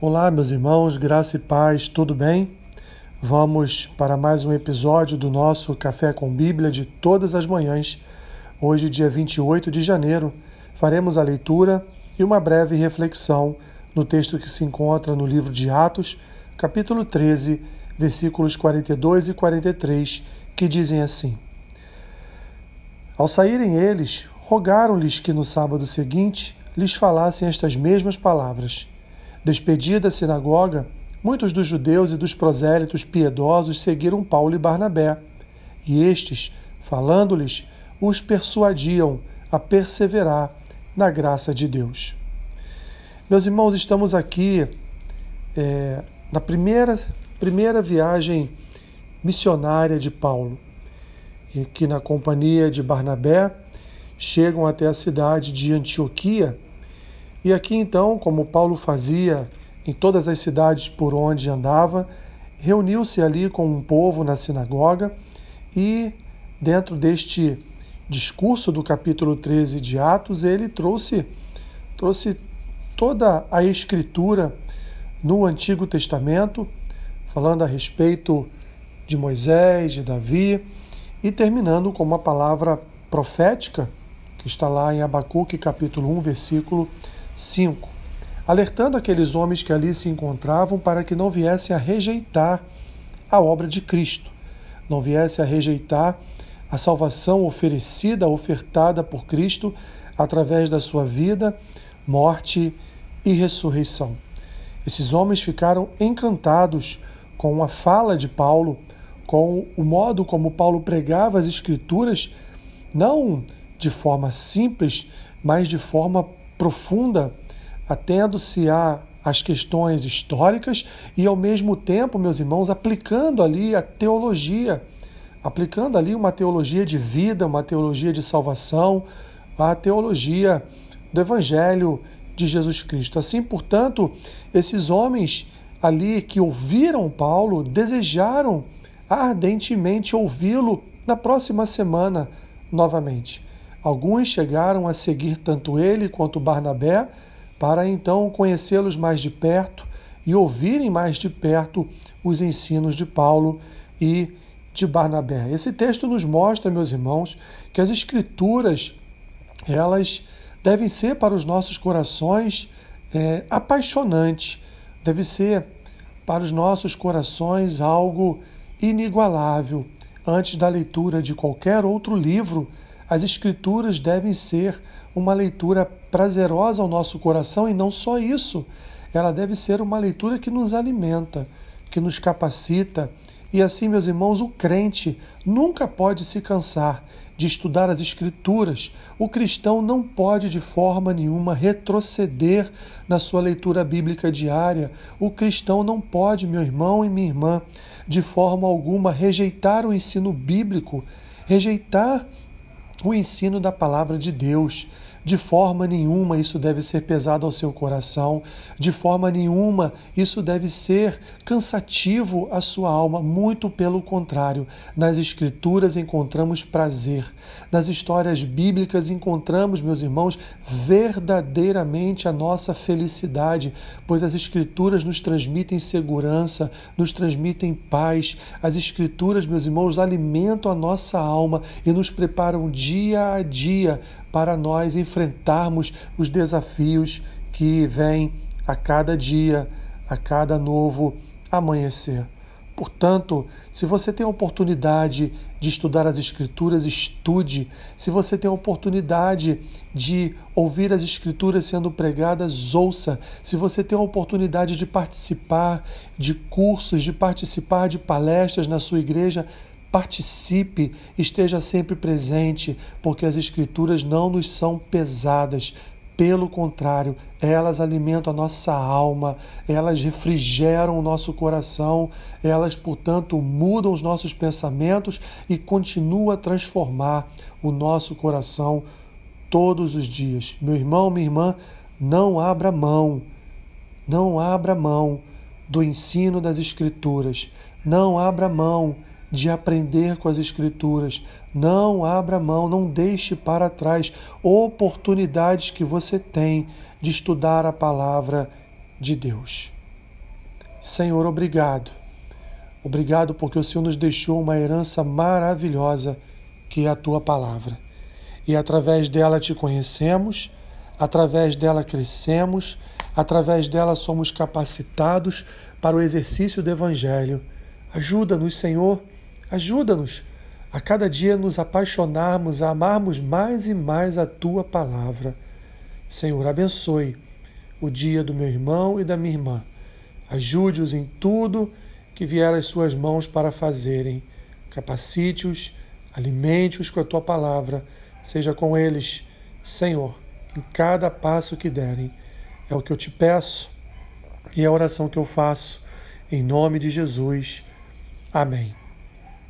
Olá, meus irmãos, graça e paz, tudo bem? Vamos para mais um episódio do nosso Café com Bíblia de todas as manhãs. Hoje, dia 28 de janeiro, faremos a leitura e uma breve reflexão no texto que se encontra no livro de Atos, capítulo 13, versículos 42 e 43, que dizem assim: Ao saírem eles, rogaram-lhes que no sábado seguinte lhes falassem estas mesmas palavras. Despedida a sinagoga, muitos dos judeus e dos prosélitos piedosos seguiram Paulo e Barnabé, e estes, falando-lhes, os persuadiam a perseverar na graça de Deus. Meus irmãos, estamos aqui é, na primeira, primeira viagem missionária de Paulo, e que na companhia de Barnabé chegam até a cidade de Antioquia e aqui então, como Paulo fazia em todas as cidades por onde andava, reuniu-se ali com um povo na sinagoga e, dentro deste discurso do capítulo 13 de Atos, ele trouxe, trouxe toda a escritura no Antigo Testamento, falando a respeito de Moisés, de Davi, e terminando com uma palavra profética que está lá em Abacuque capítulo 1, versículo 5. Alertando aqueles homens que ali se encontravam para que não viessem a rejeitar a obra de Cristo, não viessem a rejeitar a salvação oferecida, ofertada por Cristo através da sua vida, morte e ressurreição. Esses homens ficaram encantados com a fala de Paulo, com o modo como Paulo pregava as Escrituras, não de forma simples, mas de forma profunda, atendo-se às questões históricas e, ao mesmo tempo, meus irmãos, aplicando ali a teologia, aplicando ali uma teologia de vida, uma teologia de salvação, a teologia do Evangelho de Jesus Cristo. Assim, portanto, esses homens ali que ouviram Paulo desejaram ardentemente ouvi-lo na próxima semana novamente. Alguns chegaram a seguir tanto ele quanto Barnabé, para então conhecê-los mais de perto e ouvirem mais de perto os ensinos de Paulo e de Barnabé. Esse texto nos mostra, meus irmãos, que as escrituras elas devem ser para os nossos corações é, apaixonantes, deve ser para os nossos corações algo inigualável. Antes da leitura de qualquer outro livro, as Escrituras devem ser uma leitura prazerosa ao nosso coração e não só isso, ela deve ser uma leitura que nos alimenta, que nos capacita. E assim, meus irmãos, o crente nunca pode se cansar de estudar as Escrituras. O cristão não pode de forma nenhuma retroceder na sua leitura bíblica diária. O cristão não pode, meu irmão e minha irmã, de forma alguma rejeitar o ensino bíblico, rejeitar o ensino da palavra de Deus. De forma nenhuma isso deve ser pesado ao seu coração, de forma nenhuma isso deve ser cansativo à sua alma, muito pelo contrário. Nas Escrituras encontramos prazer, nas histórias bíblicas encontramos, meus irmãos, verdadeiramente a nossa felicidade, pois as Escrituras nos transmitem segurança, nos transmitem paz. As Escrituras, meus irmãos, alimentam a nossa alma e nos preparam dia a dia para nós enfrentarmos os desafios que vêm a cada dia, a cada novo amanhecer. Portanto, se você tem a oportunidade de estudar as Escrituras, estude. Se você tem a oportunidade de ouvir as Escrituras sendo pregadas, ouça. Se você tem a oportunidade de participar de cursos, de participar de palestras na sua igreja, participe, esteja sempre presente, porque as Escrituras não nos são pesadas. Pelo contrário, elas alimentam a nossa alma, elas refrigeram o nosso coração, elas, portanto, mudam os nossos pensamentos e continuam a transformar o nosso coração todos os dias. Meu irmão, minha irmã, não abra mão, não abra mão do ensino das Escrituras, não abra mão de aprender com as Escrituras. Não abra mão, não deixe para trás oportunidades que você tem de estudar a palavra de Deus. Senhor, obrigado. Obrigado porque o Senhor nos deixou uma herança maravilhosa que é a tua palavra. E através dela te conhecemos, através dela crescemos, através dela somos capacitados para o exercício do Evangelho. Ajuda-nos, Senhor, ajuda-nos a cada dia nos apaixonarmos, a amarmos mais e mais a tua palavra. Senhor, abençoe o dia do meu irmão e da minha irmã. Ajude-os em tudo que vier às suas mãos para fazerem. Capacite-os, alimente-os com a tua palavra. Seja com eles, Senhor, em cada passo que derem. É o que eu te peço e é a oração que eu faço. Em nome de Jesus. Amém.